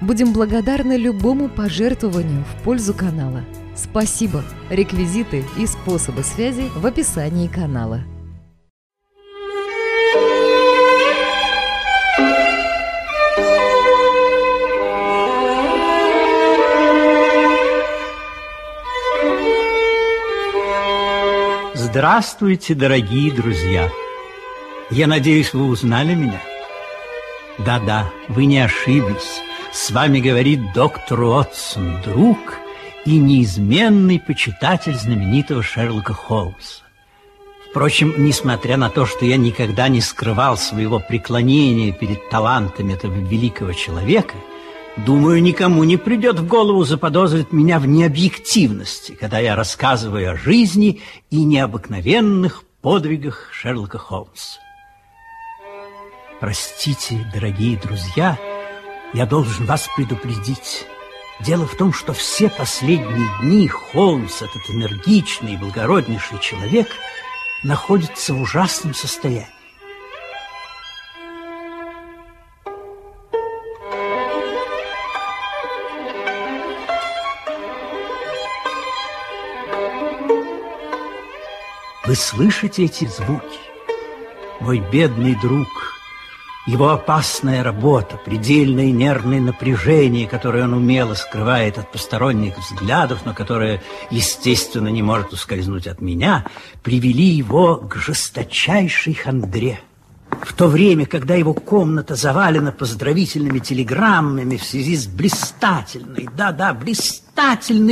Будем благодарны любому пожертвованию в пользу канала. Спасибо! Реквизиты и способы связи в описании канала. Здравствуйте, дорогие друзья! Я надеюсь, вы узнали меня? Да-да, вы не ошиблись. С вами говорит доктор Уотсон, друг и неизменный почитатель знаменитого Шерлока Холмса. Впрочем, несмотря на то, что я никогда не скрывал своего преклонения перед талантами этого великого человека, думаю, никому не придет в голову заподозрить меня в необъективности, когда я рассказываю о жизни и необыкновенных подвигах Шерлока Холмса. Простите, дорогие друзья, я должен вас предупредить. Дело в том, что все последние дни Холмс, этот энергичный и благороднейший человек, находится в ужасном состоянии. Вы слышите эти звуки? Мой бедный друг – его опасная работа, предельное нервное напряжение, которое он умело скрывает от посторонних взглядов, но которое, естественно, не может ускользнуть от меня, привели его к жесточайшей хандре. В то время, когда его комната завалена поздравительными телеграммами в связи с блистательной, да-да, блистательной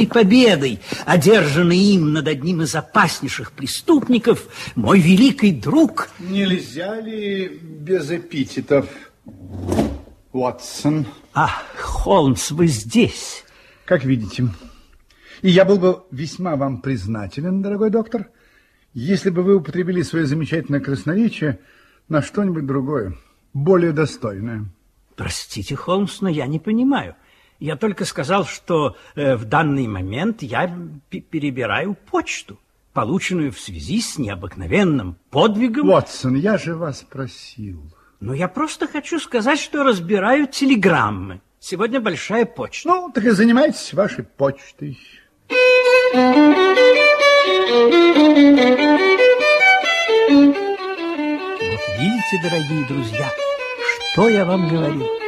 победой, одержанной им над одним из опаснейших преступников, мой великий друг... Нельзя ли без эпитетов, Уотсон? А, Холмс, вы здесь. Как видите. И я был бы весьма вам признателен, дорогой доктор, если бы вы употребили свое замечательное красноречие на что-нибудь другое, более достойное. Простите, Холмс, но я не понимаю. Я только сказал, что э, в данный момент я перебираю почту, полученную в связи с необыкновенным подвигом... Ватсон, я же вас просил. Ну, я просто хочу сказать, что разбираю телеграммы. Сегодня большая почта. Ну, так и занимайтесь вашей почтой. Видите, дорогие друзья, что я вам говорю?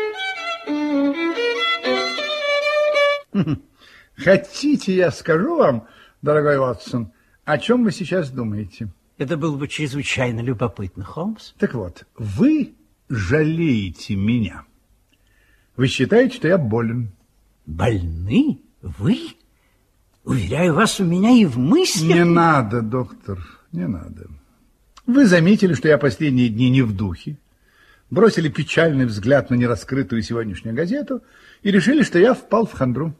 Хотите, я скажу вам, дорогой Ватсон, о чем вы сейчас думаете? Это было бы чрезвычайно любопытно, Холмс. Так вот, вы жалеете меня. Вы считаете, что я болен. Больны? Вы? Уверяю вас, у меня и в мыслях... Не надо, доктор, не надо. Вы заметили, что я последние дни не в духе, бросили печальный взгляд на нераскрытую сегодняшнюю газету и решили, что я впал в хандру.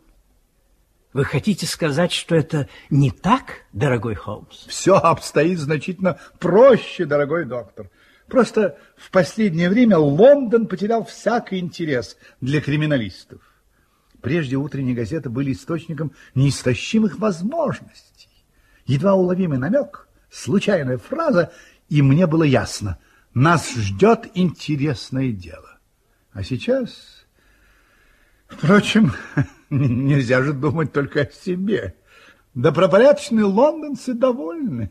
Вы хотите сказать, что это не так, дорогой Холмс? Все обстоит значительно проще, дорогой доктор. Просто в последнее время Лондон потерял всякий интерес для криминалистов. Прежде утренние газеты были источником неистощимых возможностей. Едва уловимый намек, случайная фраза, и мне было ясно, нас ждет интересное дело. А сейчас... Впрочем, нельзя же думать только о себе. Добропорядочные лондонцы довольны.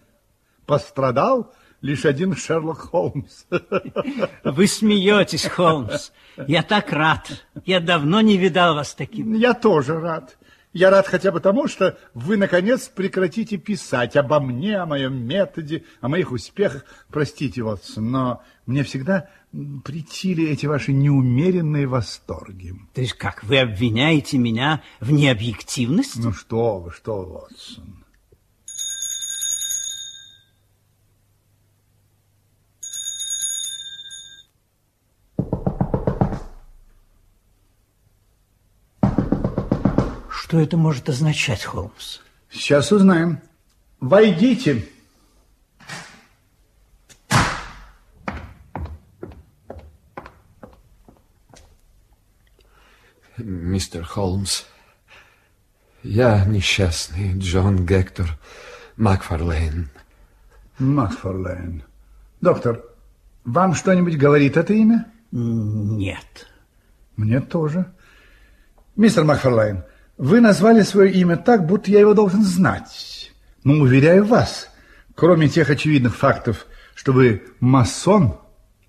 Пострадал лишь один Шерлок Холмс. Вы смеетесь, Холмс. Я так рад. Я давно не видал вас таким. Я тоже рад. Я рад хотя бы тому, что вы, наконец, прекратите писать обо мне, о моем методе, о моих успехах. Простите, Вотсон, но мне всегда притили эти ваши неумеренные восторги. То есть как, вы обвиняете меня в необъективности? Ну что вы, что вы, Вотсон. Что это может означать, Холмс? Сейчас узнаем. Войдите. Мистер Холмс, я несчастный Джон Гектор Макфарлейн. Макфарлейн. Доктор, вам что-нибудь говорит это имя? Нет. Мне тоже. Мистер Макфарлейн, вы назвали свое имя так, будто я его должен знать. Но, уверяю вас, кроме тех очевидных фактов, что вы масон,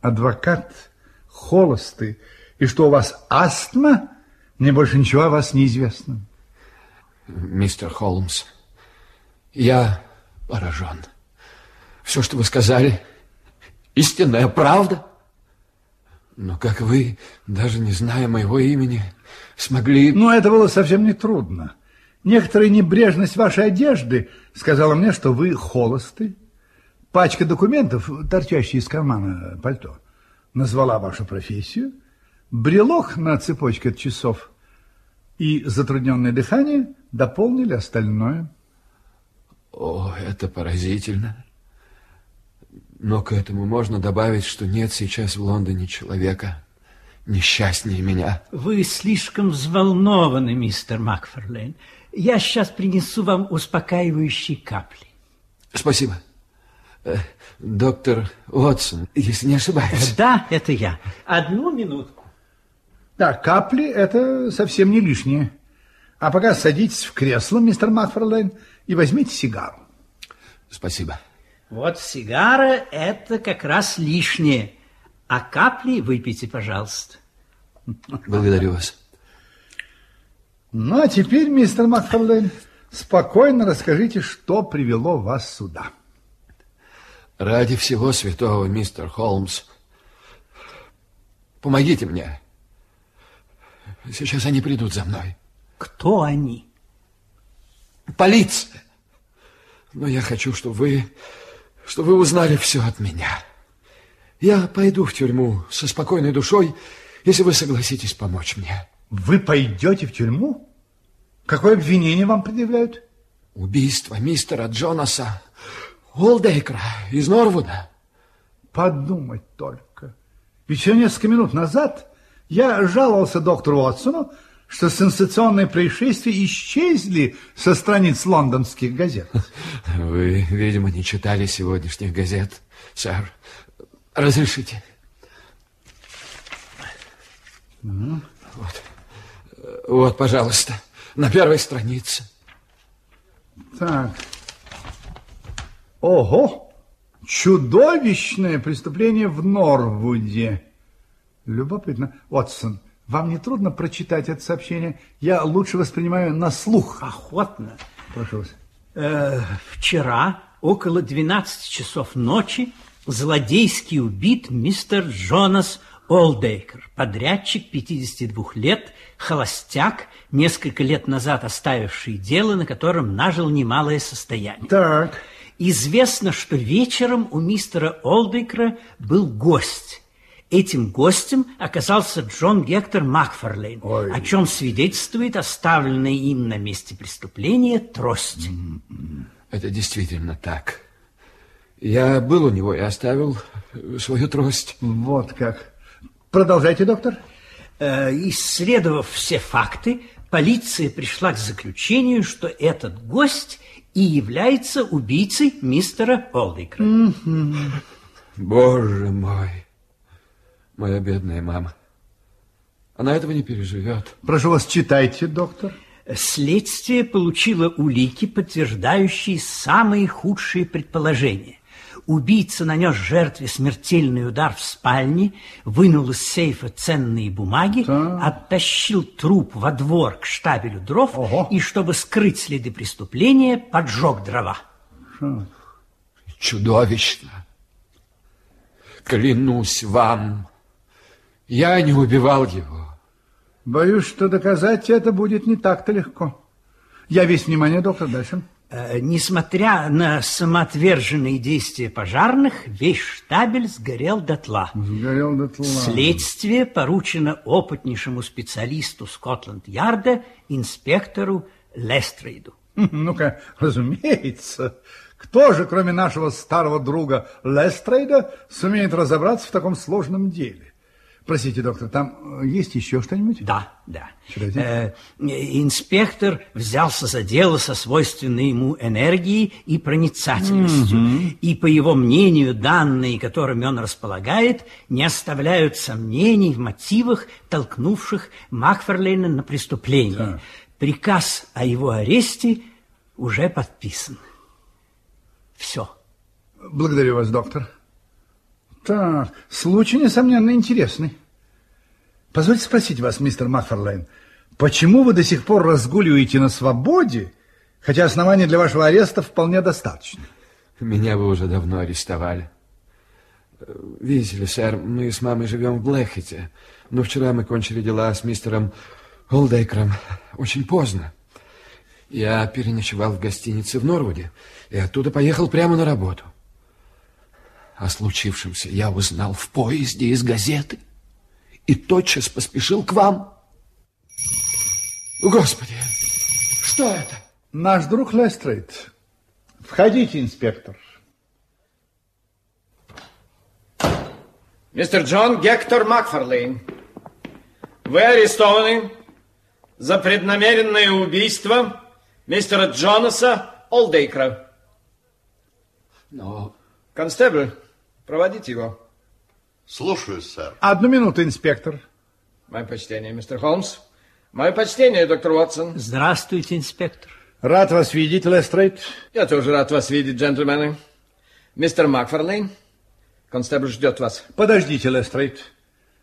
адвокат, холостый, и что у вас астма, мне больше ничего о вас не известно. Мистер Холмс, я поражен. Все, что вы сказали, истинная правда. Но как вы, даже не зная моего имени, смогли... Ну, это было совсем не трудно. Некоторая небрежность вашей одежды сказала мне, что вы холосты. Пачка документов, торчащая из кармана пальто, назвала вашу профессию. Брелок на цепочке от часов и затрудненное дыхание дополнили остальное. О, это поразительно. Но к этому можно добавить, что нет сейчас в Лондоне человека несчастнее меня. Вы слишком взволнованы, мистер Макферлейн. Я сейчас принесу вам успокаивающие капли. Спасибо. Э, доктор Уотсон, если не ошибаюсь. Да, это я. Одну минутку. Да, капли – это совсем не лишнее. А пока садитесь в кресло, мистер Макферлейн, и возьмите сигару. Спасибо. Вот сигара – это как раз лишнее. А капли выпейте, пожалуйста. Благодарю вас. Ну, а теперь, мистер Макферлейн, спокойно расскажите, что привело вас сюда. Ради всего святого, мистер Холмс, помогите мне. Сейчас они придут за мной. Кто они? Полиция. Но я хочу, чтобы вы, чтобы вы узнали все от меня. Я пойду в тюрьму со спокойной душой, если вы согласитесь помочь мне. Вы пойдете в тюрьму? Какое обвинение вам предъявляют? Убийство мистера Джонаса Уолдейкера из Норвуда. Подумать только. Еще несколько минут назад я жаловался доктору Уотсону, что сенсационные происшествия исчезли со страниц лондонских газет. Вы, видимо, не читали сегодняшних газет, сэр. Разрешите? Ну? Вот. Вот, пожалуйста, на первой странице. Так. Ого! Чудовищное преступление в Норвуде. Любопытно. Watson, вам не трудно прочитать это сообщение? Я лучше воспринимаю на слух. Охотно. Прошу вас. Э, вчера около 12 часов ночи злодейски убит мистер Джонас Олдейкер, подрядчик 52 лет, холостяк, несколько лет назад оставивший дело, на котором нажил немалое состояние. Так. Известно, что вечером у мистера Олдейкера был гость. Этим гостем оказался Джон Гектор Макфарлейн, Ой. о чем свидетельствует оставленная им на месте преступления трость. Это действительно так. Я был у него и оставил свою трость. Вот как. Продолжайте, доктор. Э, исследовав все факты, полиция пришла к заключению, что этот гость и является убийцей мистера Олдейкера. Боже мой, моя бедная мама. Она этого не переживет. Прошу вас, читайте, доктор. Следствие получило улики, подтверждающие самые худшие предположения. Убийца нанес жертве смертельный удар в спальне, вынул из сейфа ценные бумаги, Так. оттащил труп во двор к штабелю дров Ого. и, чтобы скрыть следы преступления, поджег дрова. Чудовищно. Клянусь вам, я не убивал его. Боюсь, что доказать это будет не так-то легко. Я весь внимание, доктор, дальше. Э, Несмотря на самоотверженные действия пожарных, весь штабель сгорел дотла. Сгорел дотла. Следствие поручено опытнейшему специалисту Скотланд-Ярда, инспектору Лестрейду. Ну-ка, разумеется. Кто же, кроме нашего старого друга Лестрейда, сумеет разобраться в таком сложном деле? Простите, доктор, там есть еще что-нибудь? Да, да. Читайте. Э, инспектор взялся за дело со свойственной ему энергией и проницательностью. И, по его мнению, данные, которыми он располагает, не оставляют сомнений в мотивах, толкнувших Макферлейна на преступление. Так. Приказ о его аресте уже подписан. Все. Благодарю вас, доктор. Так, случай, несомненно, интересный. Позвольте спросить вас, мистер Макферлейн, почему вы до сих пор разгуливаете на свободе, хотя оснований для вашего ареста вполне достаточно? Меня вы уже давно арестовали. Видите ли, сэр, мы с мамой живем в Блэхете, но вчера мы кончили дела с мистером Олдейкером очень поздно. Я переночевал в гостинице в Норвуде и оттуда поехал прямо на работу. О случившемся я узнал в поезде из газеты и тотчас поспешил к вам. Господи, что это? Наш друг Лестрейд. Входите, инспектор. Мистер Джон Гектор Макфарлейн, вы арестованы за преднамеренное убийство мистера Джонаса Олдейкра. Но Констебль, проводите его. Слушаюсь, сэр. Одну минуту, инспектор. Мое почтение, мистер Холмс. Мое почтение, доктор Уотсон. Здравствуйте, инспектор. Рад вас видеть, Лестрейд. Я тоже рад вас видеть, джентльмены. Мистер Макфарлейн, констебль ждет вас. Подождите, Лестрейд.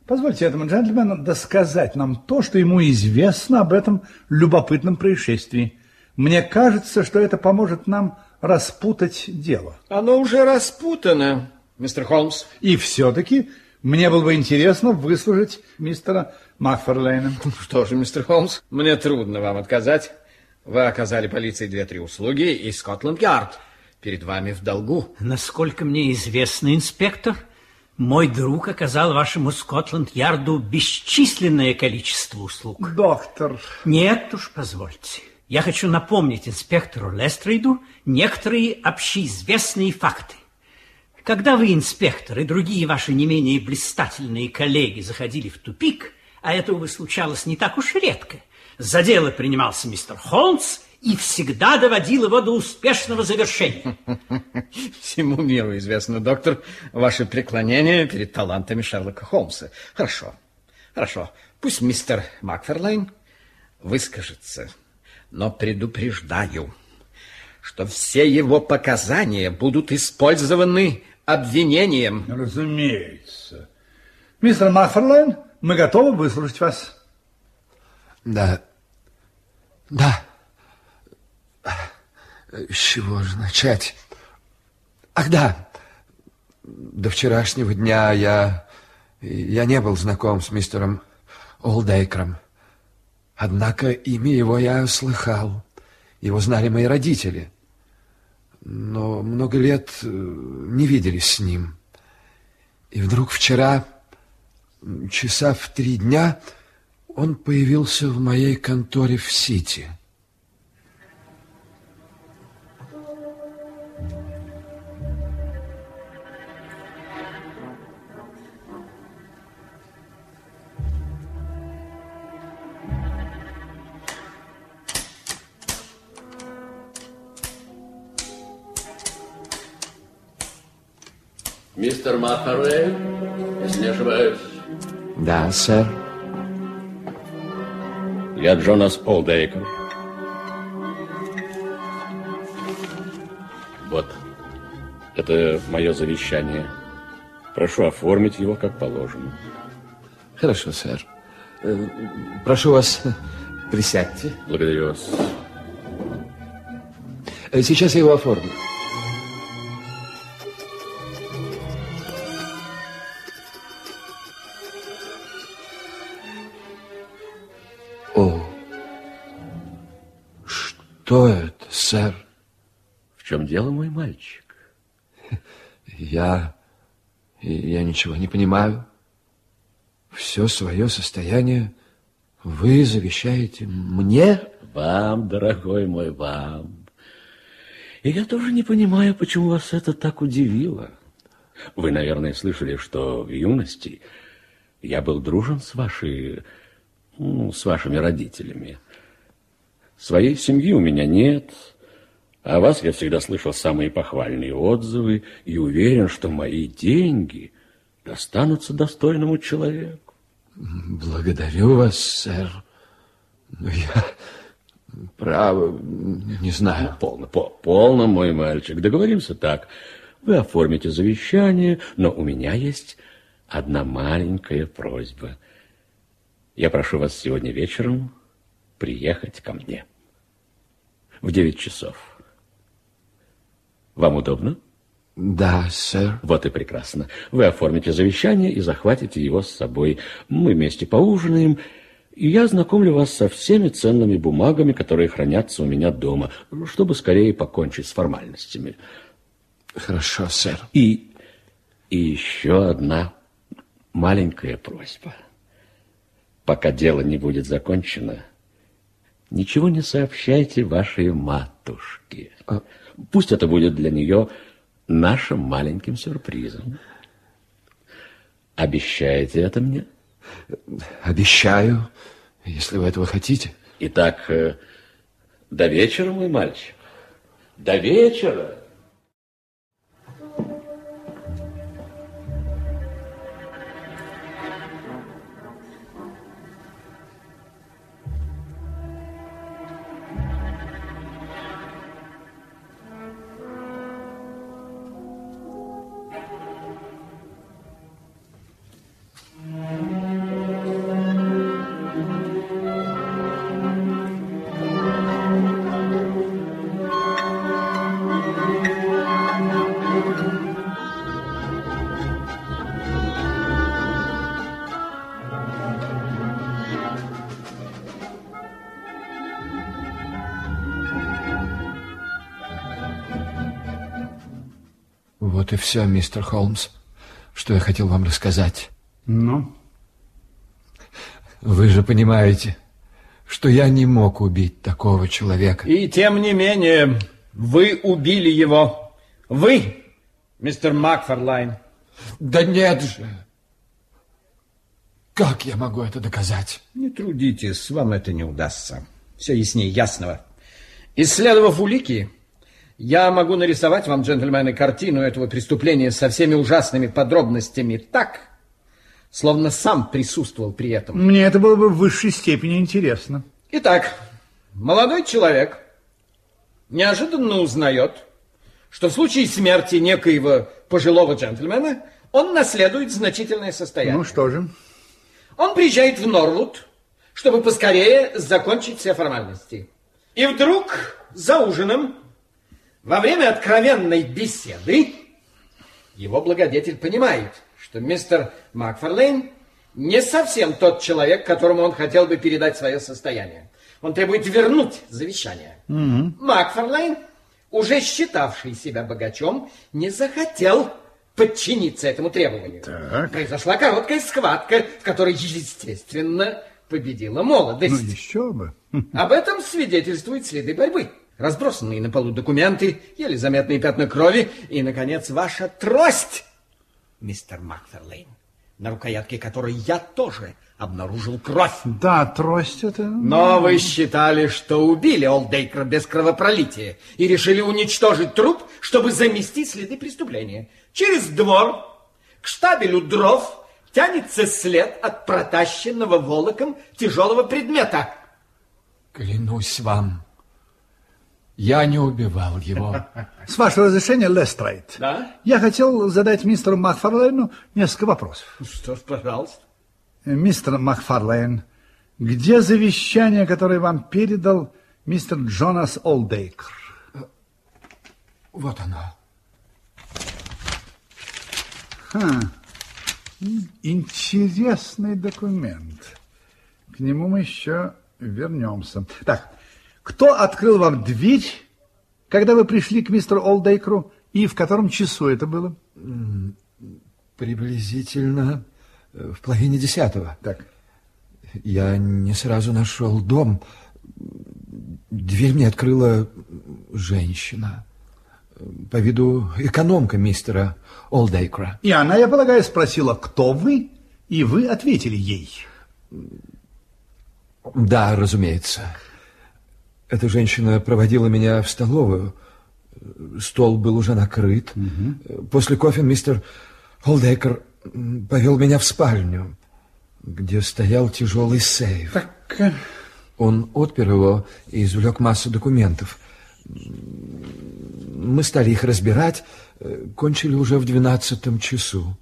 Позвольте этому джентльмену досказать нам то, что ему известно об этом любопытном происшествии. Мне кажется, что это поможет нам распутать дело. Оно уже распутано, мистер Холмс. И все-таки мне было бы интересно выслушать мистера Макферлейна. Что же, мистер Холмс, мне трудно вам отказать. Вы оказали полиции две-три услуги, и Скотланд-Ярд перед вами в долгу. Насколько мне известно, инспектор, мой друг оказал вашему Скотланд-Ярду бесчисленное количество услуг. Доктор, Нет уж, позвольте. Я хочу напомнить инспектору Лестрейду некоторые общеизвестные факты. Когда вы, инспектор, и другие ваши не менее блистательные коллеги заходили в тупик, а это, увы, случалось не так уж редко, за дело принимался мистер Холмс и всегда доводил его до успешного завершения. Всему миру известно, доктор, ваше преклонение перед талантами Шерлока Холмса. Хорошо, хорошо. Пусть мистер Макферлейн выскажется, но предупреждаю, что все его показания будут использованы обвинением. разумеется. Мистер Макферлейн, мы готовы выслушать вас. Да. Да. С чего же начать? Ах, да. До вчерашнего дня я... Я не был знаком с мистером Олдейкером. Однако имя его я слыхал. Его знали мои родители. Но много лет э, не виделись с ним. И вдруг вчера, часа в три дня, он появился в моей конторе в Сити. Мистер Макфарлейн, если не ошибаюсь. Да, сэр. Я Джонас Олдейкер. Вот. Это мое завещание. Прошу оформить его как положено. Хорошо, сэр. Э, Прошу вас, присядьте. Благодарю вас. Э, Сейчас я его оформлю. Мальчик? Я... я ничего не понимаю. Все свое состояние Вы завещаете мне? Вам, дорогой мой, вам. И я тоже не понимаю, почему вас это так удивило. Вы, наверное, слышали, что в юности я был дружен с вашей, ну, с вашими родителями. Своей семьи у меня нет, а вас я всегда слышал самые похвальные отзывы и уверен, что мои деньги достанутся достойному человеку. Благодарю вас, сэр. Но я, право, не знаю. Полно, по, полно, мой мальчик. Договоримся так. Вы оформите завещание, но у меня есть одна маленькая просьба. Я прошу вас сегодня вечером приехать ко мне в девять часов. Вам удобно? Да, сэр. Вот и прекрасно. Вы оформите завещание и захватите его с собой. Мы вместе поужинаем, и я знакомлю вас со всеми ценными бумагами, которые хранятся у меня дома, чтобы скорее покончить с формальностями. Хорошо, сэр. И, и еще одна маленькая просьба. Пока дело не будет закончено, ничего не сообщайте вашей матушке. А... Пусть это будет для нее нашим маленьким сюрпризом. Обещаете это мне? Обещаю, если вы этого хотите. Итак, э, до вечера, мой мальчик. До вечера. Все, мистер Холмс, что я хотел вам рассказать. Ну? Вы же понимаете, что я не мог убить такого человека. И тем не менее, вы убили его. Вы, мистер Макфарлайн. Да нет же. Как я могу это доказать? Не трудитесь, вам это не удастся. Все яснее ясного. Исследовав улики, я могу нарисовать вам, джентльмены, картину этого преступления со всеми ужасными подробностями так, словно сам присутствовал при этом. Мне это было бы в высшей степени интересно. Итак, молодой человек неожиданно узнает, что в случае смерти некоего пожилого джентльмена он наследует значительное состояние. Ну что же? Он приезжает в Норвуд, чтобы поскорее закончить все формальности. И вдруг за ужином во время откровенной беседы его благодетель понимает, что мистер Макфарлейн не совсем тот человек, которому он хотел бы передать свое состояние. Он требует вернуть завещание. Угу. Макфарлейн, уже считавший себя богачом, не захотел подчиниться этому требованию. Так. Произошла короткая схватка, в которой, естественно, победила молодость. Ну, еще бы. Об этом свидетельствуют следы борьбы разбросанные на полу документы, еле заметные пятна крови и, наконец, ваша трость, мистер Макферлейн, на рукоятке которой я тоже обнаружил кровь. Да, трость это... Но вы считали, что убили Олдейкера без кровопролития и решили уничтожить труп, чтобы заместить следы преступления. Через двор к штабелю дров тянется след от протащенного волоком тяжелого предмета. Клянусь вам, я не убивал его. С вашего разрешения, Лестрейд. Да? Я хотел задать мистеру Макфарлейну несколько вопросов. Что ж, пожалуйста. Мистер Макфарлейн, где завещание, которое вам передал мистер Джонас Олдейкер? Вот оно. Ха. Интересный документ. К нему мы еще вернемся. Так, кто открыл вам дверь, когда вы пришли к мистеру Олдейкеру, и в котором часу это было? Приблизительно в половине десятого. Так. Я не сразу нашел дом. Дверь мне открыла женщина. По виду экономка мистера Олдейкра. И она, я полагаю, спросила, кто вы, и вы ответили ей. Да, разумеется. Эта женщина проводила меня в столовую. Стол был уже накрыт. Угу. После кофе мистер Олдейкер повел меня в спальню, где стоял тяжелый сейф. Так... Он отпер его и извлек массу документов. Мы стали их разбирать, кончили уже в двенадцатом часу.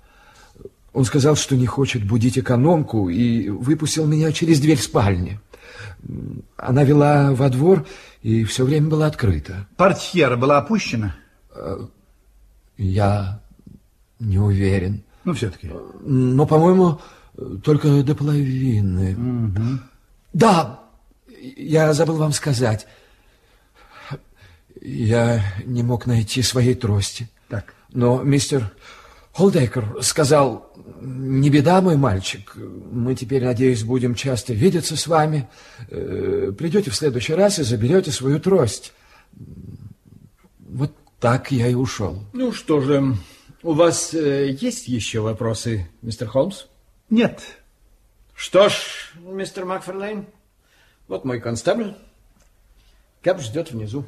Он сказал, что не хочет будить экономку, и выпустил меня через дверь спальни. Она вела во двор, и все время была открыта. Портьера была опущена? Я не уверен. Ну, все-таки. Но, по-моему, только до половины. Угу. Да, я забыл вам сказать. Я не мог найти своей трости. Так. Но мистер Холдейкер сказал, не беда, мой мальчик, мы теперь, надеюсь, будем часто видеться с вами. Э, придете в следующий раз и заберете свою трость. Вот так я и ушел. Ну что же, у вас э, есть еще вопросы, мистер Холмс? Нет. Что ж, мистер Макферлейн, вот мой констабль. Кэп ждет внизу.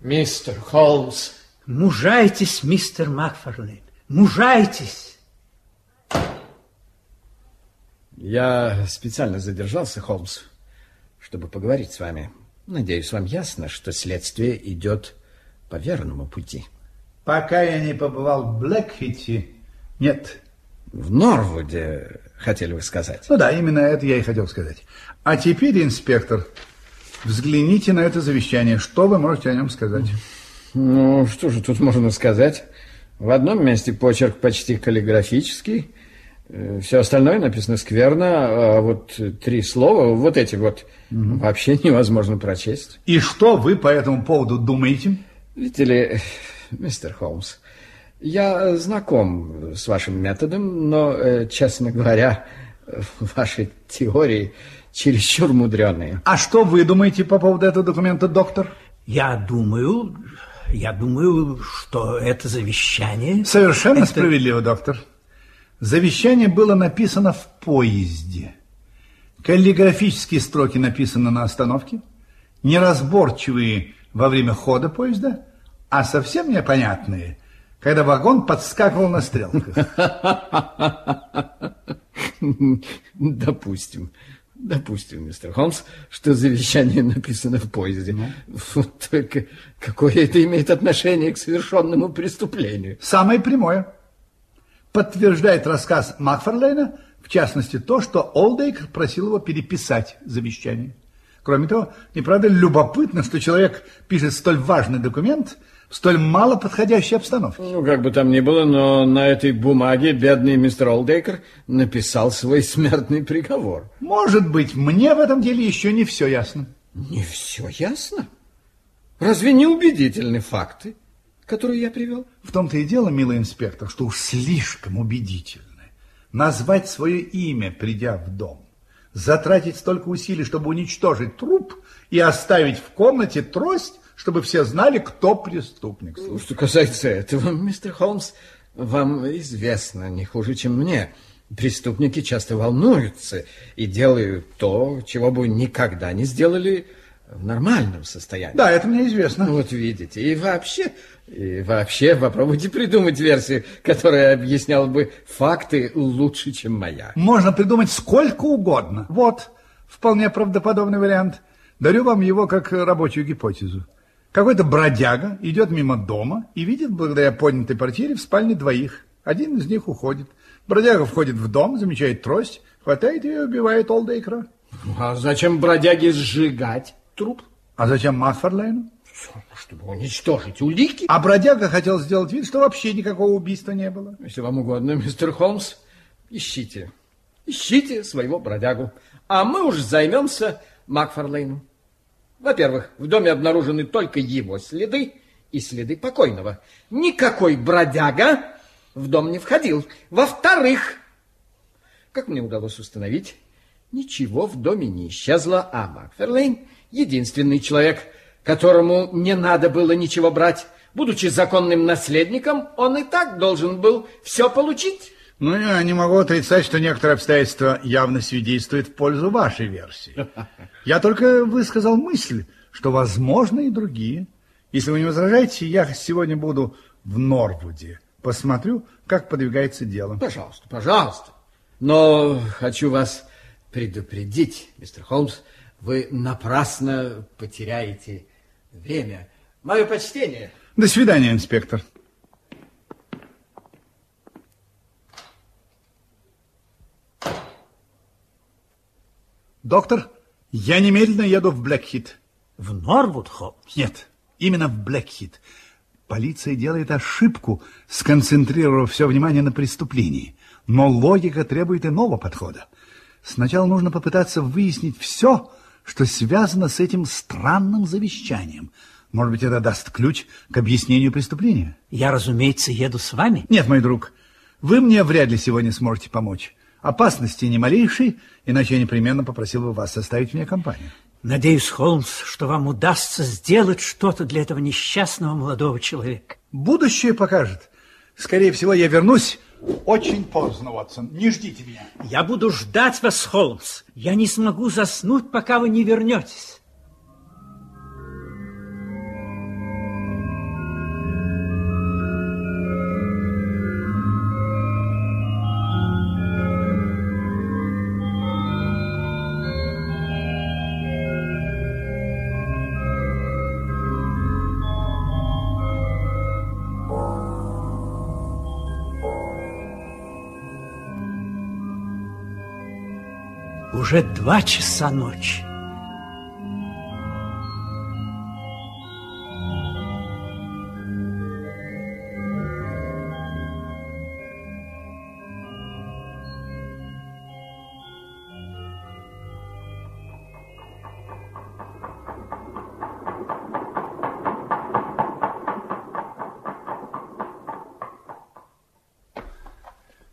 Мистер Холмс. Мужайтесь, мистер Макферлейн, мужайтесь. Я специально задержался, Холмс, чтобы поговорить с вами. Надеюсь, вам ясно, что следствие идет по верному пути. Пока я не побывал в Блэкхите, нет. В Норвуде, хотели вы сказать? Ну да, именно это я и хотел сказать. А теперь, инспектор, взгляните на это завещание. Что вы можете о нем сказать? Ну, что же тут можно сказать? В одном месте почерк почти каллиграфический, э, все остальное написано скверно, а вот три слова, вот эти вот, угу. вообще невозможно прочесть. И что вы по этому поводу думаете? Видите ли, мистер Холмс, я знаком с вашим методом, но, э, честно говоря, ваши теории чересчур мудреные. А что вы думаете по поводу этого документа, доктор? Я думаю, я думаю, что это завещание... Совершенно это... справедливо, доктор. Завещание было написано в поезде. Каллиграфические строки написаны на остановке, неразборчивые во время хода поезда, а совсем непонятные, когда вагон подскакивал на стрелках. Допустим. Допустим, мистер Холмс, что завещание написано в поезде. Ну? Вот только какое это имеет отношение к совершенному преступлению? Самое прямое. Подтверждает рассказ Макфарлейна, в частности, то, что Олдейкер просил его переписать завещание. Кроме того, не правда любопытно, что человек пишет столь важный документ – столь мало подходящей обстановке. Ну, как бы там ни было, но на этой бумаге бедный мистер Олдейкер написал свой смертный приговор. Может быть, мне в этом деле еще не все ясно. Не все ясно? Разве не убедительны факты, которые я привел? В том-то и дело, милый инспектор, что уж слишком убедительны. Назвать свое имя, придя в дом, затратить столько усилий, чтобы уничтожить труп и оставить в комнате трость, чтобы все знали, кто преступник. Что касается этого, мистер Холмс, вам известно не хуже, чем мне. Преступники часто волнуются и делают то, чего бы никогда не сделали в нормальном состоянии. Да, это мне известно. Вот видите, и вообще, и вообще попробуйте придумать версию, которая объясняла бы факты лучше, чем моя. Можно придумать сколько угодно. Вот, вполне правдоподобный вариант. Дарю вам его как рабочую гипотезу. Какой-то бродяга идет мимо дома и видит, благодаря поднятой портьере, в спальне двоих. Один из них уходит. Бродяга входит в дом, замечает трость, хватает ее и убивает Олдейкера. А зачем бродяге сжигать труп? А зачем Макфарлейну? Чтобы уничтожить улики. А бродяга хотел сделать вид, что вообще никакого убийства не было. Если вам угодно, мистер Холмс, ищите. Ищите своего бродягу. А мы уж займемся Макфарлейном. Во-первых, в доме обнаружены только его следы и следы покойного. Никакой бродяга в дом не входил. Во-вторых, как мне удалось установить, ничего в доме не исчезло, а Макферлейн — единственный человек, которому не надо было ничего брать. Будучи законным наследником, он и так должен был все получить. Ну, я не могу отрицать, что некоторые обстоятельства явно свидетельствуют в пользу вашей версии. Я только высказал мысль, что возможны и другие. Если вы не возражаете, я сегодня буду в Норвуде. Посмотрю, как подвигается дело. Пожалуйста, пожалуйста. Но хочу вас предупредить, мистер Холмс, вы напрасно потеряете время. Мое почтение. До свидания, инспектор. Доктор, я немедленно еду в Блэкхит. В Норвуд, Холмс? Нет, именно в Блэкхит. Полиция делает ошибку, сконцентрировав все внимание на преступлении. Но логика требует иного подхода. Сначала нужно попытаться выяснить все, что связано с этим странным завещанием. Может быть, это даст ключ к объяснению преступления? Я, разумеется, еду с вами. Нет, мой друг, вы мне вряд ли сегодня сможете помочь. Опасности ни малейшей, иначе я непременно попросил бы вас составить мне компанию. Надеюсь, Холмс, что вам удастся сделать что-то для этого несчастного молодого человека. Будущее покажет. Скорее всего, я вернусь очень поздно, Уотсон. Не ждите меня. Я буду ждать вас, Холмс. Я не смогу заснуть, пока вы не вернетесь. Уже два часа ночи.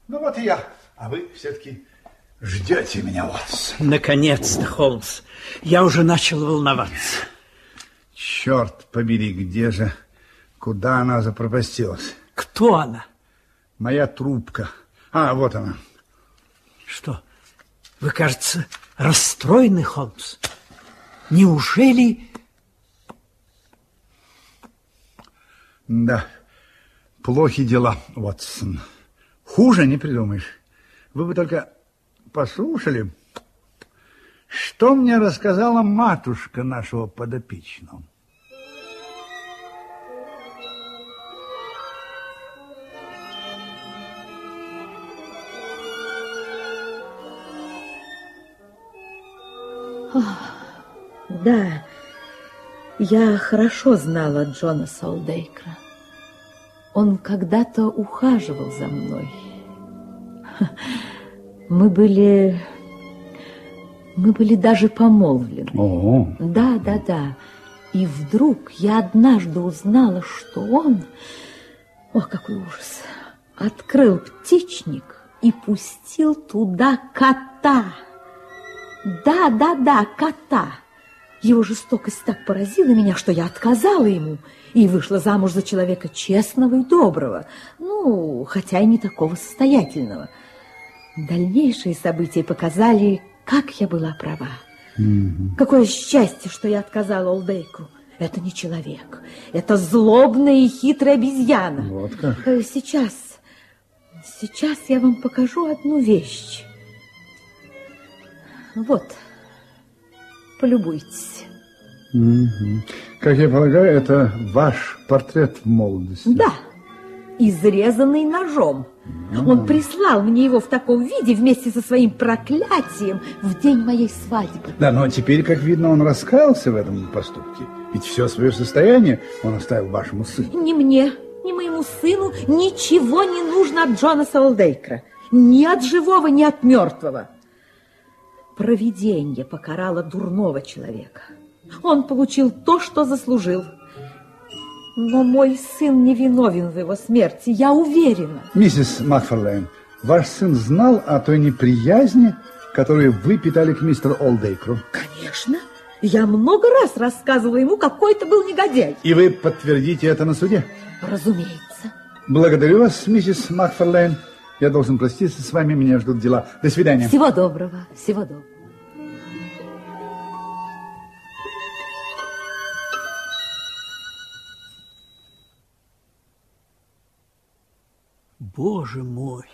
Ну вот и я. А вы все-таки ждете меня, Уотсон. Наконец-то, Холмс. Я уже начал волноваться. Черт побери, где же, куда она запропастилась? Кто она? Моя трубка. А, вот она. Что, вы, кажется, расстроены, Холмс? Неужели... Да, плохи дела, Уотсон. Хуже не придумаешь. Вы бы только послушали, что мне рассказала матушка нашего подопечного. Да, я хорошо знала Джона Солдейкра. Он когда-то ухаживал за мной. Мы были... Мы были даже помолвлены. О, Да, да, да. И вдруг я однажды узнала, что он... Ох, какой ужас! Открыл птичник и пустил туда кота. Да, да, да, кота. Его жестокость так поразила меня, что я отказала ему и вышла замуж за человека честного и доброго, ну, хотя и не такого состоятельного. Дальнейшие события показали, как я была права. Какое счастье, что я отказала Олдейку. Это не человек, это злобная и хитрая обезьяна. Вот как. Э, Сейчас, сейчас я вам покажу одну вещь. Вот, полюбуйтесь. Мгм. Как я полагаю, это ваш портрет в молодости. Да, изрезанный ножом. Он прислал мне его в таком виде вместе со своим проклятием в день моей свадьбы. Да, но теперь, как видно, он раскаялся в этом поступке. Ведь все свое состояние он оставил вашему сыну. Ни мне, ни моему сыну ничего не нужно от Джона Солдейкра. Ни от живого, ни от мертвого. Провидение покарало дурного человека. Он получил то, что заслужил. Но мой сын не виновен в его смерти, я уверена. Миссис Макфарлейн, ваш сын знал о той неприязни, которую вы питали к мистеру Олдейкру? Конечно. Я много раз рассказывала ему, какой это был негодяй. И вы подтвердите это на суде? Разумеется. Благодарю вас, миссис Макфарлейн. Я должен проститься с вами, меня ждут дела. До свидания. Всего доброго, всего доброго. Боже мой!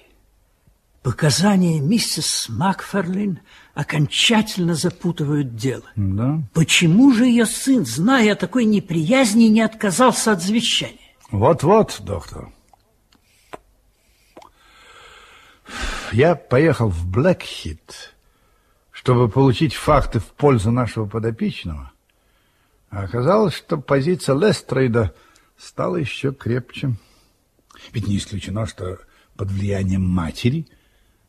Показания миссис Макферлин окончательно запутывают дело. Да. Почему же ее сын, зная о такой неприязни, не отказался от завещания? Вот-вот, доктор. Я поехал в Блэкхит, чтобы получить факты в пользу нашего подопечного. А оказалось, что позиция Лестрейда стала еще крепче. Ведь не исключено, что под влиянием матери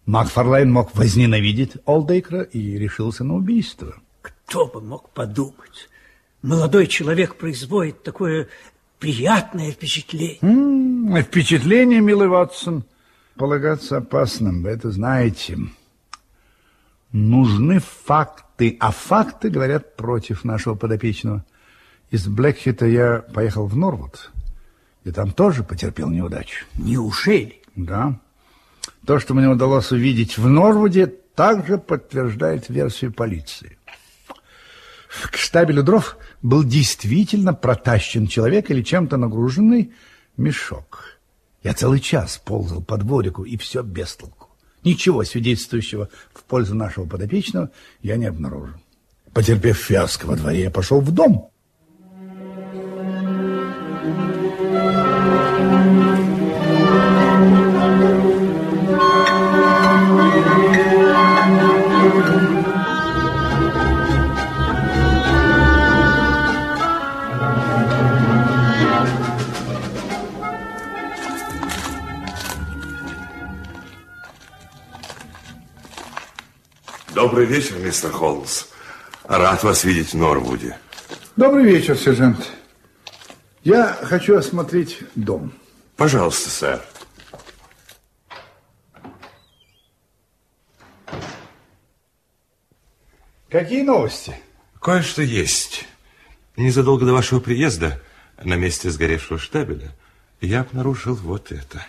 Макфарлайн мог возненавидеть Олдейкра и решился на убийство. Кто бы мог подумать? Молодой человек производит такое приятное впечатление. М -м, впечатление, милый Ватсон, полагаться опасным, вы это знаете. Нужны факты, а факты говорят против нашего подопечного. Из Блэкхита я поехал в Норвуд, и там тоже потерпел неудачу. Неужели? Да. То, что мне удалось увидеть в Норвуде, также подтверждает версию полиции. К штабелю дров был действительно протащен человек или чем-то нагруженный мешок. Я целый час ползал под дворику, и все без толку. Ничего свидетельствующего в пользу нашего подопечного я не обнаружил. Потерпев фиаско во дворе, я пошел в дом. Добрый вечер, мистер Холмс. Рад вас видеть в Норвуде. Добрый вечер, сержант. Я хочу осмотреть дом. Пожалуйста, сэр. Какие новости? Кое-что есть. Незадолго до вашего приезда на месте сгоревшего штабеля я обнаружил вот это.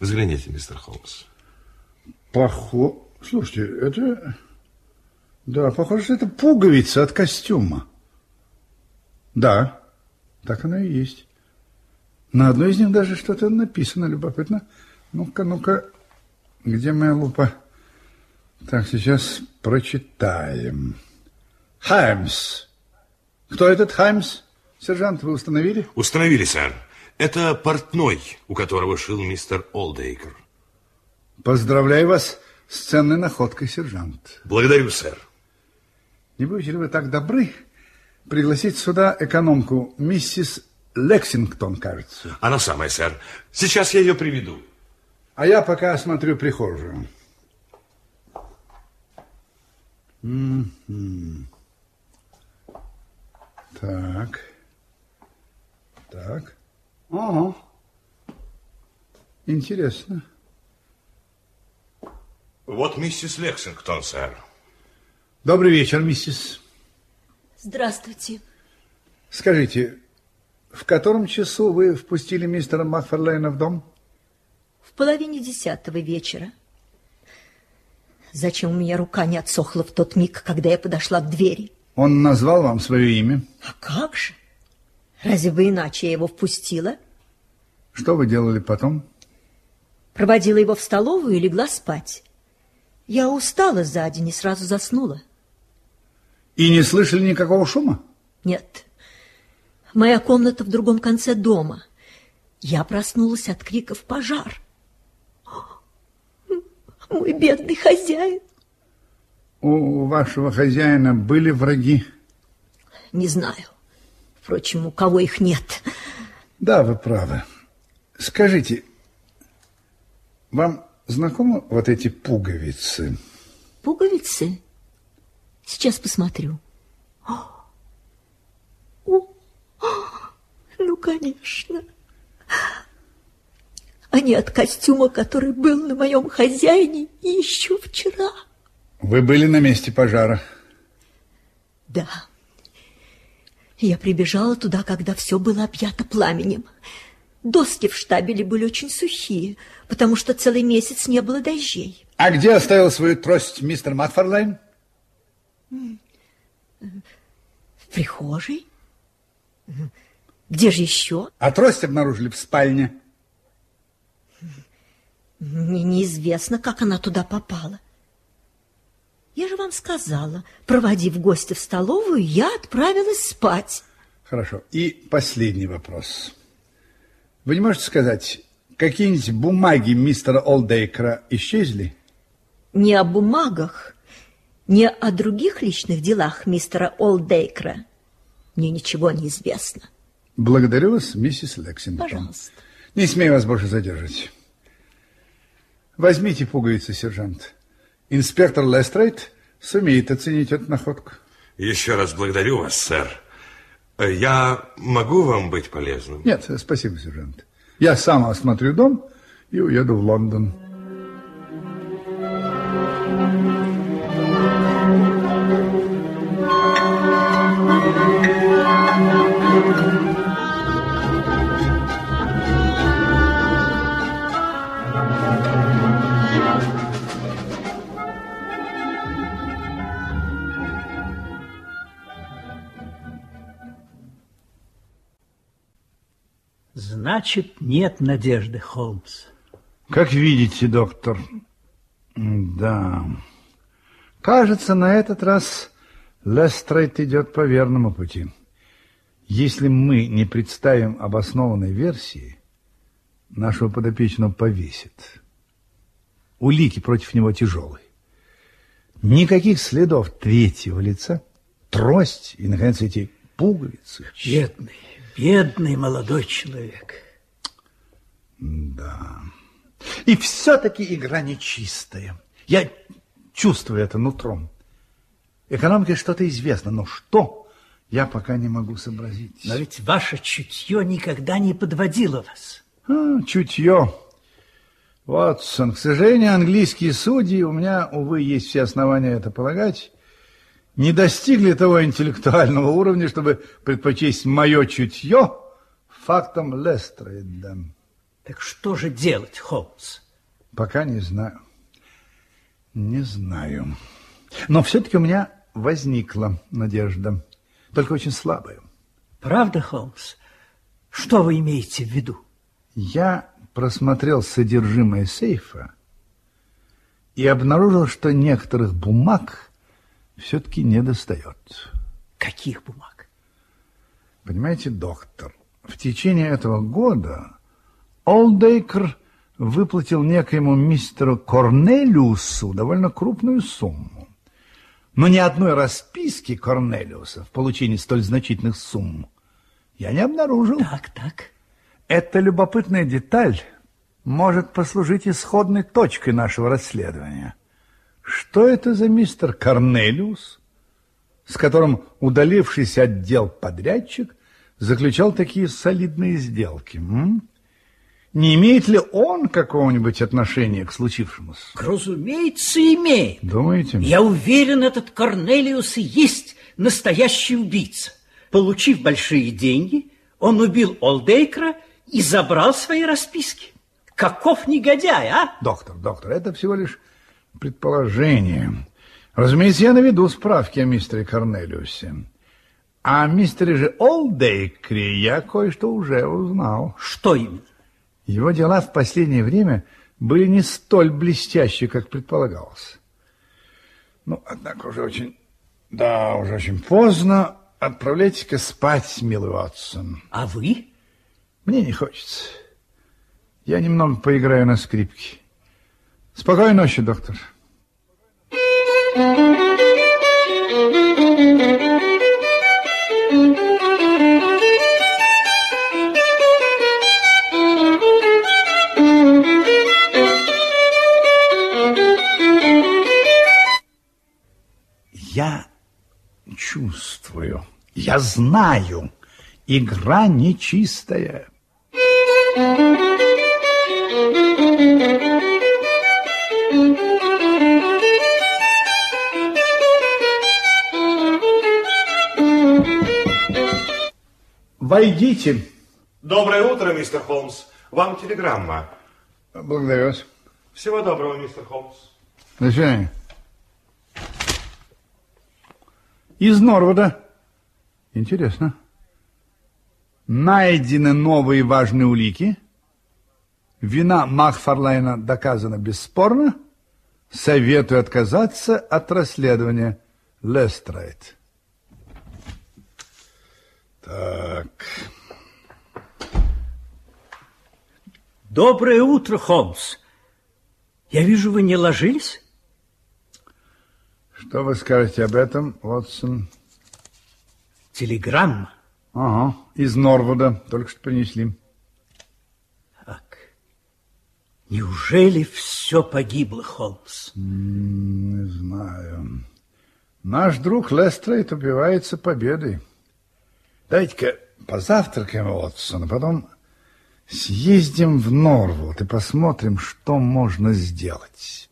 Взгляните, мистер Холмс. Похоже... Слушайте, это... Да, похоже, что это пуговица от костюма. Да, так оно и есть. На одной из них даже что-то написано любопытно. Ну-ка, ну-ка, где моя лупа? Так, сейчас прочитаем. Хаймс. Кто этот Хаймс? Сержант, вы установили? Установили, сэр. Это портной, у которого шил мистер Олдейкер. Поздравляю вас с ценной находкой, сержант. Благодарю, сэр. Не будете ли вы так добры пригласить сюда экономку, миссис Лексингтон, кажется? Она самая, сэр. Сейчас я ее приведу. А я пока осмотрю прихожую. М -м. Так. Так. Ага. Интересно. Вот миссис Лексингтон, сэр. Добрый вечер, миссис. Здравствуйте. Скажите, в котором часу вы впустили мистера Макферлейна в дом? В половине десятого вечера. Зачем у меня рука не отсохла в тот миг, когда я подошла к двери? Он назвал вам свое имя? А как же? Разве бы иначе я его впустила? Что вы делали потом? Проводила его в столовую и легла спать. Я устала за день и сразу заснула. И не слышали никакого шума? Нет. Моя комната в другом конце дома. Я проснулась от криков «Пожар!» Мой бедный хозяин. У вашего хозяина были враги? Не знаю. Впрочем, у кого их нет. Да, вы правы. Скажите, вам знакомы вот эти пуговицы? Пуговицы? Сейчас посмотрю. О, о, ну, конечно. Они от костюма, который был на моем хозяине еще вчера. Вы были на месте пожара? Да. Я прибежала туда, когда все было объято пламенем. Доски в штабеле были очень сухие, потому что целый месяц не было дождей. А где оставил свою трость мистер Матфорлайн? В прихожей? Где же еще? А трость обнаружили в спальне. Мне неизвестно, как она туда попала. Я же вам сказала, проводив гостя в столовую, я отправилась спать. Хорошо. И последний вопрос. Вы не можете сказать, какие-нибудь бумаги мистера Олдейкера исчезли? Не о бумагах, не о других личных делах мистера Олдейкера мне ничего не известно. Благодарю вас, миссис Лексингтон. Пожалуйста. Не смею вас больше задерживать. Возьмите пуговицы, сержант. Инспектор Лестрейд сумеет оценить эту находку. Еще раз благодарю вас, сэр. Я могу вам быть полезным? Нет, спасибо, сержант. Я сам осмотрю дом и уеду в Лондон. Значит, нет надежды, Холмс. Как видите, доктор, да, кажется, на этот раз Лестрейд идет по верному пути. Если мы не представим обоснованной версии, нашего подопечного повесит. Улики против него тяжелые. Никаких следов третьего лица, трость и, наконец, эти пуговицы. Бедный, бедный молодой человек. Да. И все-таки игра нечистая. Я чувствую это нутром. Экономике что-то известно, но что, я пока не могу сообразить. Но ведь ваше чутье никогда не подводило вас. А, чутье. Ватсон, к сожалению, английские судьи, у меня, увы, есть все основания это полагать, не достигли того интеллектуального уровня, чтобы предпочесть мое чутье фактом Лестрейда. Так что же делать, Холмс? Пока не знаю. Не знаю. Но все-таки у меня возникла надежда, только очень слабая. Правда, Холмс? Что вы имеете в виду? Я просмотрел содержимое сейфа и обнаружил, что некоторых бумаг все-таки не достает. Каких бумаг? Понимаете, доктор, в течение этого года Олдейкер выплатил некоему мистеру Корнелиусу довольно крупную сумму. Но ни одной расписки Корнелиуса в получении столь значительных сумм я не обнаружил. Так, так. Эта любопытная деталь может послужить исходной точкой нашего расследования. Что это за мистер Корнелиус, с которым удалившийся отдел подрядчик заключал такие солидные сделки? М? Не имеет ли он какого-нибудь отношения к случившемуся? Разумеется, имеет. Думаете? Я уверен, этот Корнелиус и есть настоящий убийца. Получив большие деньги, он убил Олдейкера и забрал свои расписки. Каков негодяй, а? Доктор, доктор, это всего лишь предположение. Разумеется, я наведу справки о мистере Корнелиусе. А о мистере же Олдейкре я кое-что уже узнал. Что именно? Его дела в последнее время были не столь блестящие, как предполагалось. Ну, однако уже очень... Да, уже очень поздно. Отправляйтесь-ка спать, милый Ватсон. А вы? Мне не хочется. Я немного поиграю на скрипке. Спокойной ночи, доктор. Я чувствую, я знаю, игра нечистая. Войдите. Доброе утро, мистер Холмс. Вам телеграмма. Благодарю вас. Всего доброго, мистер Холмс. До свидания. Из Норвуда. Интересно. Найдены новые важные улики. Вина Макфарлайна доказана бесспорно. Советую отказаться от расследования Лестрайт. Так. Доброе утро, Холмс. Я вижу, вы не ложились? Что вы скажете об этом, Вотсон? Телеграмма. Ага, из Норвуда только что принесли. Так. Неужели все погибло, Холмс? Не знаю. Наш друг Лестрейд убивается победой. Дайте-ка позавтракаем, Уотсон, а потом съездим в Норвуд и посмотрим, что можно сделать.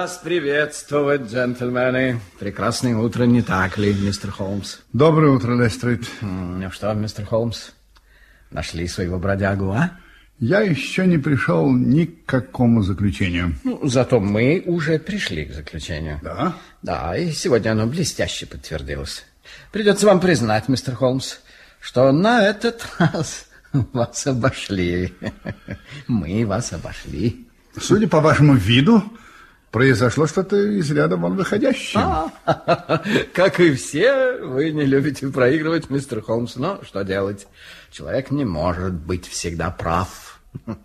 Вас приветствовать, джентльмены. Прекрасное утро, не так ли, мистер Холмс? Доброе утро, Лестрейд. М, Ну что, мистер Холмс, нашли своего бродягу, а? Я еще не пришел ни к какому заключению. Ну, зато мы уже пришли к заключению. Да? Да, и сегодня оно блестяще подтвердилось. Придется вам признать, мистер Холмс, что на этот раз вас обошли. Мы вас обошли. Судя по вашему виду, произошло что-то из ряда вон выходящее. Как и все, вы не любите проигрывать, мистер Холмс. Но что делать? Человек не может быть всегда прав.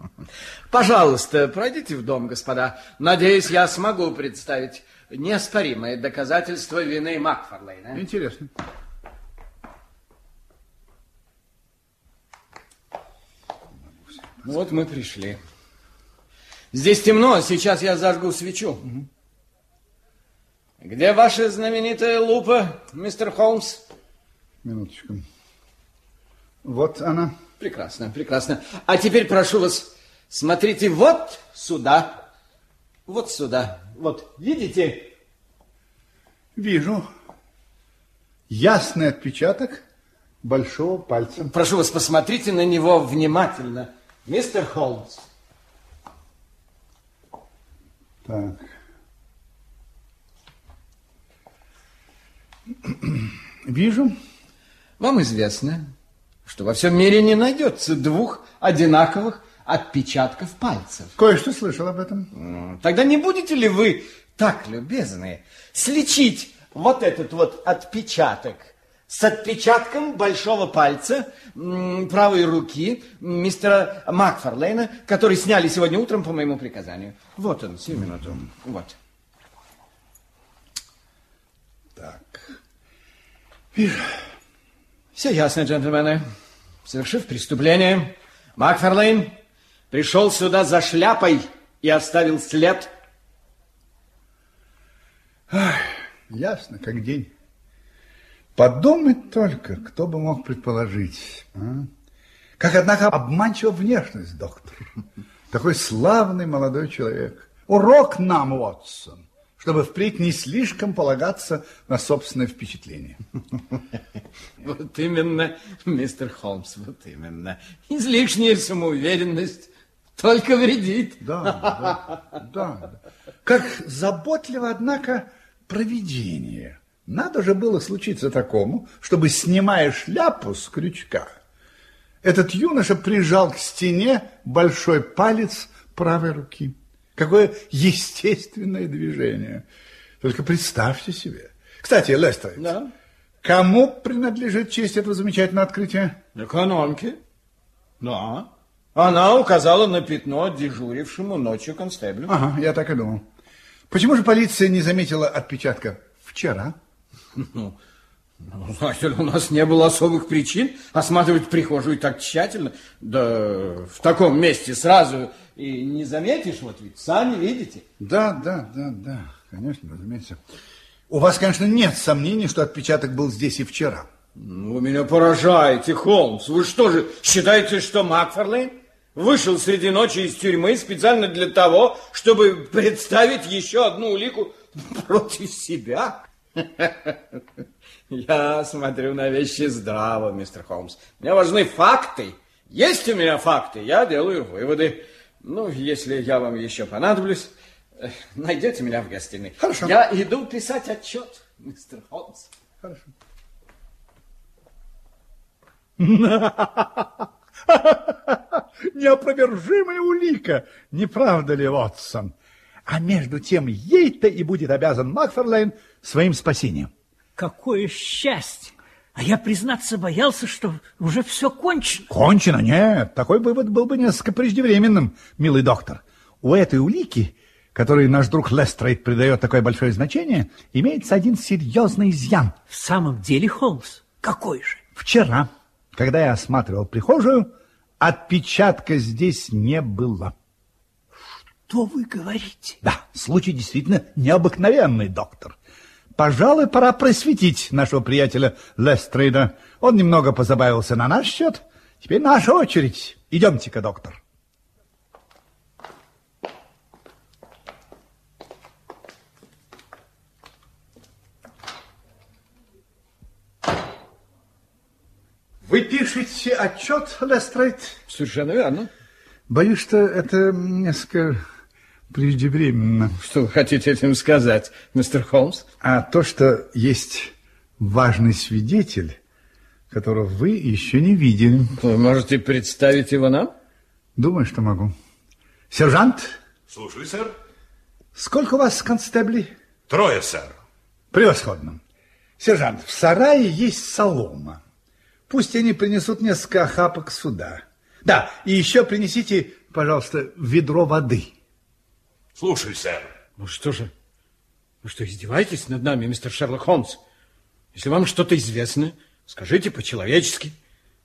Пожалуйста, пройдите в дом, господа. Надеюсь, я смогу представить неоспоримое доказательство вины Макфарлейна. Интересно. Вот мы пришли. Здесь темно, сейчас я зажгу свечу. Где ваша знаменитая лупа, мистер Холмс? Минуточку. Вот она. Прекрасно, прекрасно. А теперь прошу вас, смотрите вот сюда. Вот сюда. Вот, видите? Вижу. Ясный отпечаток большого пальца. Прошу вас, посмотрите на него внимательно. Мистер Холмс. Так. Вижу. Вам известно, что во всем мире не найдется двух одинаковых отпечатков пальцев. Кое-что слышал об этом. Тогда не будете ли вы так любезны сличить вот этот вот отпечаток с отпечатком большого пальца правой руки мистера Макфарлейна, который сняли сегодня утром по моему приказанию. Вот он, сию минуту. Вот. Так. Вижу. Все ясно, джентльмены. Совершив преступление, Макфарлейн пришел сюда за шляпой и оставил след. Ясно, как день. Подумать только, кто бы мог предположить. а? Как, однако, обманчива внешность, доктор. Такой славный молодой человек. Урок нам, Уотсон, чтобы впредь не слишком полагаться на собственное впечатление. Вот именно, мистер Холмс, вот именно. Излишняя самоуверенность только вредит. Да, да, да. Как заботливо, однако, провидение. Надо же было случиться такому, чтобы, снимая шляпу с крючка, этот юноша прижал к стене большой палец правой руки. Какое естественное движение. Только представьте себе. Кстати, Лестер, Да? Кому принадлежит честь этого замечательного открытия? Экономке. Да. Она указала на пятно дежурившему ночью констеблю. Ага, я так и думал. Почему же полиция не заметила отпечатка вчера? Ну, ну, ли, у нас не было особых причин осматривать прихожую так тщательно. Да в таком месте сразу и не заметишь, вот ведь сами видите. Да, да, да, да, конечно, разумеется. У вас, конечно, нет сомнений, что отпечаток был здесь и вчера. Ну, Вы меня поражаете, Холмс. Вы что же, считаете, что Макфарлейн вышел среди ночи из тюрьмы специально для того, чтобы представить еще одну улику против себя? Я смотрю на вещи здраво, мистер Холмс. Мне важны факты. Есть у меня факты, я делаю выводы. Ну, если я вам еще понадоблюсь, э, найдете меня в гостиной. Хорошо. Я иду писать отчет, мистер Холмс. Хорошо. Неопровержимая улика, не правда ли, Ватсон? А между тем ей-то и будет обязан Макферлейн своим спасением. Какое счастье! А я, признаться, боялся, что уже все кончено. Кончено? Нет, такой вывод был бы несколько преждевременным, милый доктор. У этой улики, которой наш друг Лестрейд придает такое большое значение, имеется один серьезный изъян. В самом деле, Холмс, какой же? Вчера, когда я осматривал прихожую, отпечатка здесь не было. Что вы говорите? Да, случай действительно необыкновенный, доктор. Пожалуй, пора просветить нашего приятеля Лестрейда. Он немного позабавился на наш счет. Теперь наша очередь. Идемте-ка, доктор. Вы пишете отчет, Лестрейд? Совершенно верно. Боюсь, что это несколько преждевременно. Что вы хотите этим сказать, мистер Холмс? А то, что есть важный свидетель, которого вы еще не видели. Вы можете представить его нам? Думаю, что могу. Сержант, Слушай, сэр. сколько у вас констеблей? Трое, сэр. Превосходно. Сержант, в сарае есть солома. Пусть они принесут несколько охапок сюда. Да, и еще принесите, пожалуйста, ведро воды. Слушай, сэр. Ну что же, вы что, издеваетесь над нами, мистер Шерлок Холмс? Если вам что-то известно, скажите по-человечески.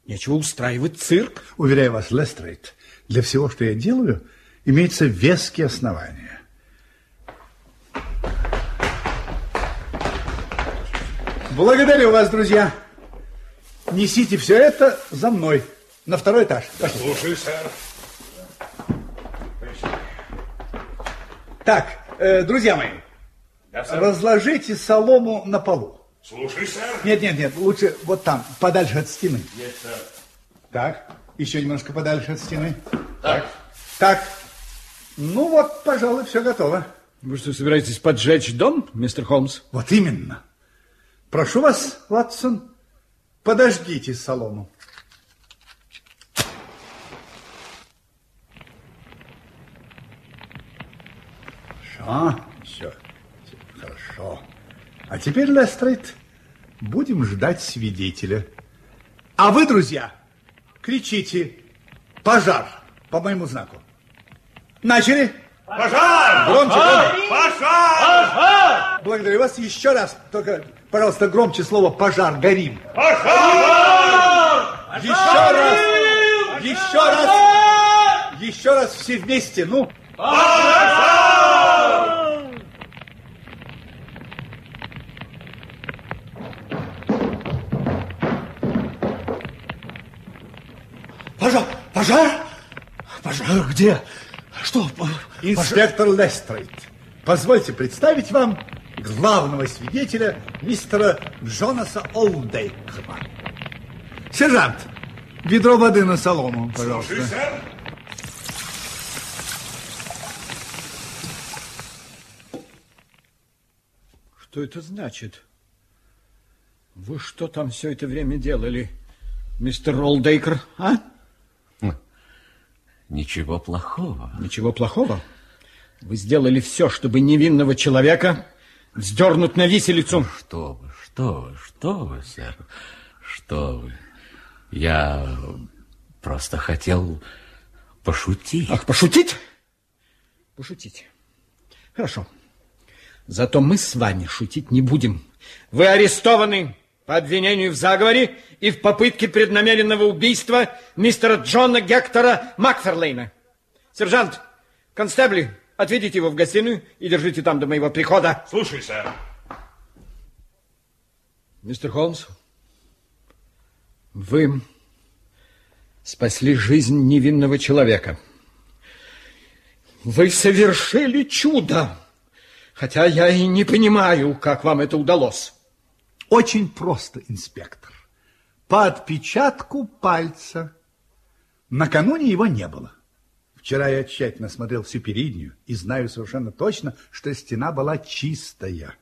Нечего устраивать цирк. Уверяю вас, Лестрейд, для всего, что я делаю, имеются веские основания. Благодарю вас, друзья. Несите все это за мной на второй этаж. Пошли. Слушай, сэр. Так, э, друзья мои, Да, сэр. разложите солому на полу. Слушай, сэр. Нет, нет, нет, лучше вот там, подальше от стены. Есть, сэр. Так, еще немножко подальше от стены. Так. Так, ну вот, пожалуй, все готово. Вы что, собираетесь поджечь дом, мистер Холмс? Вот именно. Прошу вас, Ватсон, подождите солому. Хорошо, все, хорошо. А теперь, Лестрейд, будем ждать свидетеля. А вы, друзья, кричите «Пожар!» по моему знаку. Начали? Пожар! Громче, громче. Пожар! Благодарю вас еще раз. Только, пожалуйста, громче слово «пожар», «горим». Пожар! Еще раз! Еще раз! Еще раз все вместе, ну. Пожар! Пожар! Пожар где? Что? Инспектор Лестрейд, позвольте представить вам главного свидетеля мистера Джонаса Олдейкера. Сержант, ведро воды на солому, пожалуйста. Слушай, сэр. Что это значит? Вы что там все это время делали, мистер Ролдейкер, а? Ничего плохого. Ничего плохого. Вы сделали все, чтобы невинного человека вздернут на виселицу. Что вы, что вы, что вы, сэр, что вы. Я просто хотел пошутить. Ах, пошутить? Пошутить. Хорошо. Зато мы с вами шутить не будем. Вы арестованы по обвинению в заговоре и в попытке преднамеренного убийства мистера Джона Гектора Макферлейна. Сержант, констебли, отведите его в гостиную и держите там до моего прихода. Слушай, сэр. Мистер Холмс, вы спасли жизнь невинного человека. Вы совершили чудо, хотя я и не понимаю, как вам это удалось. Очень просто, инспектор. По отпечатку пальца. Накануне его не было. Вчера я тщательно смотрел всю переднюю и знаю совершенно точно, что стена была чистая.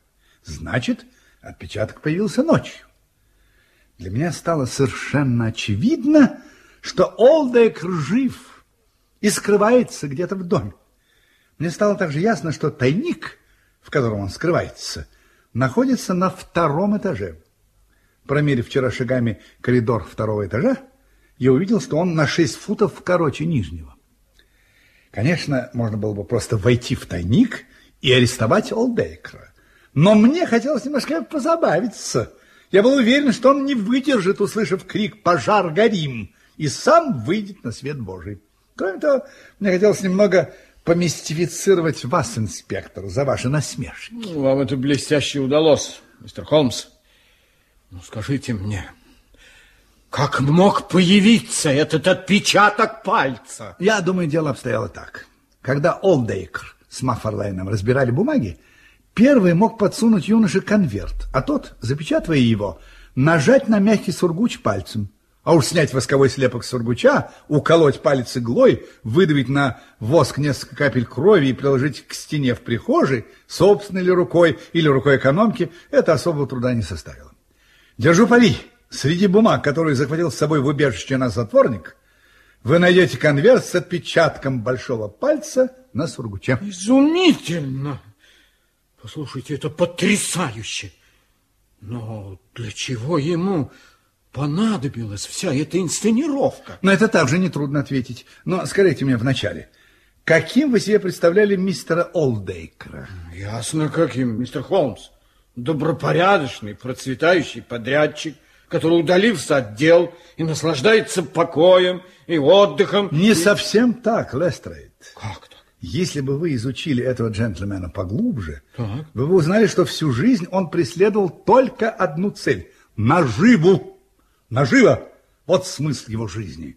Значит, отпечаток появился ночью. Для меня стало совершенно очевидно, что Олдейкер жив и скрывается где-то в доме. Мне стало также ясно, что тайник, в котором он скрывается, находится на втором этаже. Промерив вчера шагами коридор второго этажа, я увидел, что он на 6 футов короче нижнего. Конечно, можно было бы просто войти в тайник и арестовать Олдейкера. Но мне хотелось немножко позабавиться. Я был уверен, что он не выдержит, услышав крик «Пожар, горим!» и сам выйдет на свет Божий. Кроме того, мне хотелось немного помистифицировать вас, инспектор, за ваши насмешки. Ну, вам это блестяще удалось, мистер Холмс. Ну, скажите мне, как мог появиться этот отпечаток пальца? Я думаю, дело обстояло так. Когда Олдейкер с Мафферлейном разбирали бумаги, первый мог подсунуть юноше конверт, а тот, запечатывая его, нажать на мягкий сургуч пальцем. А уж снять восковой слепок сургуча, уколоть палец иглой, выдавить на воск несколько капель крови и приложить к стене в прихожей, собственной ли рукой или рукой экономки, это особого труда не составило. Держу пари. Среди бумаг, которые захватил с собой в убежище на затворник, вы найдете конверт с отпечатком большого пальца на сургуче. Изумительно! Послушайте, это потрясающе! Но для чего ему понадобилась вся эта инсценировка? Но это также нетрудно ответить. Но скажите мне вначале, каким вы себе представляли мистера Олдейкера? Ясно, каким, мистер Холмс. Добропорядочный, процветающий подрядчик, который удалился от дел и наслаждается покоем и отдыхом. Не и... совсем так, Лестрейд. Как так? Если бы вы изучили этого джентльмена поглубже, Так. вы бы узнали, что всю жизнь он преследовал только одну цель – наживу. Нажива – вот смысл его жизни.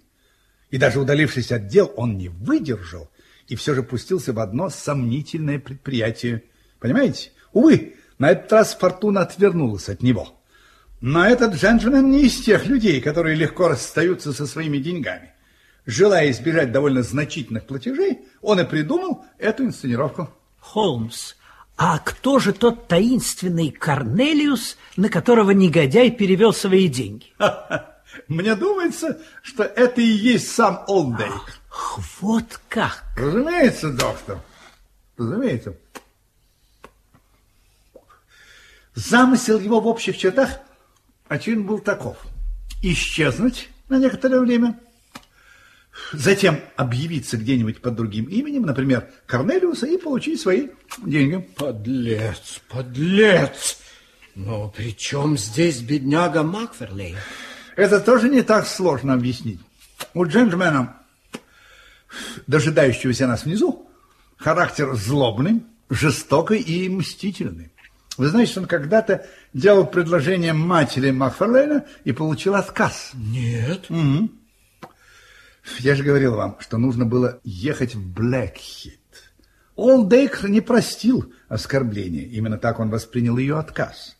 И даже удалившись от дел, он не выдержал и все же пустился в одно сомнительное предприятие. Понимаете? Увы, на этот раз фортуна отвернулась от него. Но этот джентльмен не из тех людей, которые легко расстаются со своими деньгами. Желая избежать довольно значительных платежей, он и придумал эту инсценировку. Холмс, а кто же тот таинственный Корнелиус, на которого негодяй перевел свои деньги? Мне думается, что это и есть сам Олдейк. Ах, вот как! Разумеется, доктор. Разумеется. Замысел его в общих чертах, очевидно, был таков. Исчезнуть на некоторое время, затем объявиться где-нибудь под другим именем, например, Корнелиуса, и получить свои деньги. Подлец, подлец! Но при чем здесь бедняга Макферлей? Это тоже не так сложно объяснить. У джентльмена, дожидающегося нас внизу, характер злобный, жестокий и мстительный. Вы знаете, он когда-то делал предложение матери Макферлейна и получил отказ. Нет. Мгм. Я же говорил вам, что нужно было ехать в Блэкхит. Олдейкер не простил оскорбления. Именно так он воспринял ее отказ.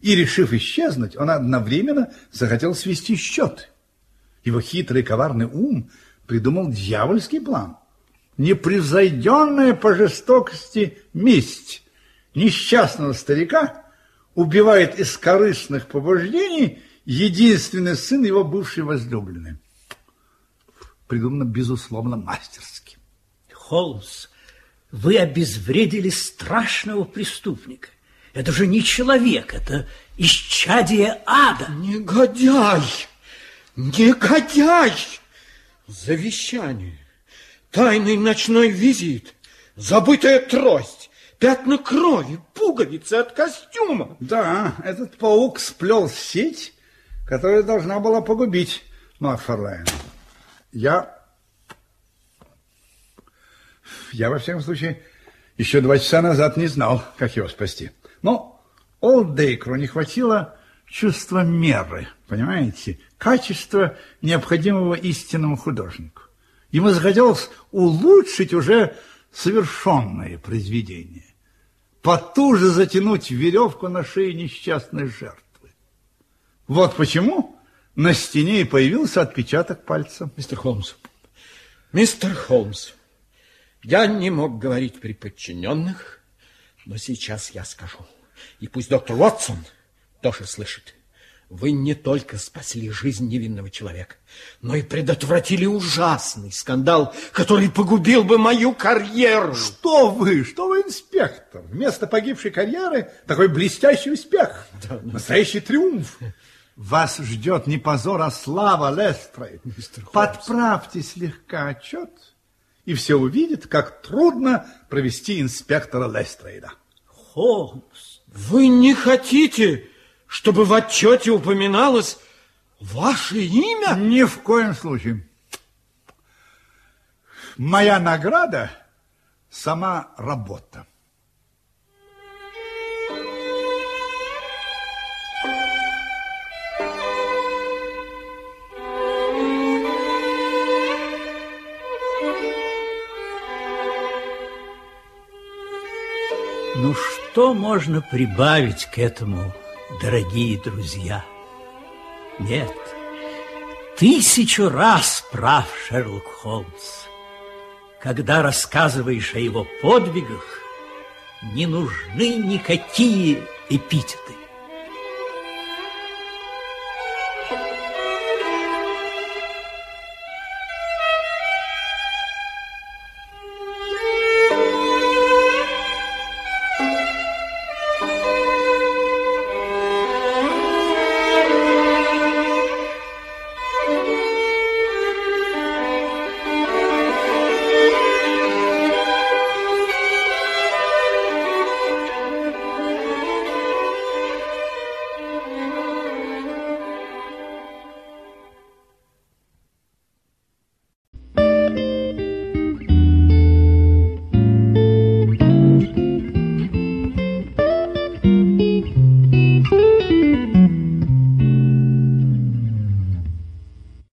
И, решив исчезнуть, он одновременно захотел свести счеты. Его хитрый коварный ум придумал дьявольский план. Непревзойденная по жестокости месть несчастного старика убивает из корыстных побуждений единственный сын его бывшей возлюбленной. Придумано, безусловно, мастерски. Холмс, вы обезвредили страшного преступника. Это же не человек, это исчадие ада. Негодяй! Негодяй! Завещание, тайный ночной визит, забытая трость, пятна крови, пуговицы от костюма. Да, этот паук сплел сеть, которая должна была погубить Макфарлейна. Я... Я, во всяком случае, еще два часа назад не знал, как его спасти. Но Олдейкру не хватило чувства меры, понимаете, качества, необходимого истинному художнику. Ему захотелось улучшить уже совершенное произведение, потуже затянуть веревку на шее несчастной жертвы. Вот почему на стене и появился отпечаток пальца. Мистер Холмс, мистер Холмс, я не мог говорить при подчиненных, но сейчас я скажу. И пусть доктор Уотсон тоже слышит. Вы не только спасли жизнь невинного человека, но и предотвратили ужасный скандал, который погубил бы мою карьеру. Что вы, что вы, инспектор? Вместо погибшей карьеры такой блестящий успех. Да, ну... Настоящий триумф. Вас ждет не позор, а слава, Лестрейд. Подправьте слегка отчет, и все увидят, как трудно провести инспектора Лестрейда. Холмс, вы не хотите чтобы в отчете упоминалось ваше имя? Ни в коем случае. Моя награда – сама работа. Ну, что можно прибавить к этому дорогие друзья. Нет, тысячу раз прав Шерлок Холмс. Когда рассказываешь о его подвигах, не нужны никакие эпитеты.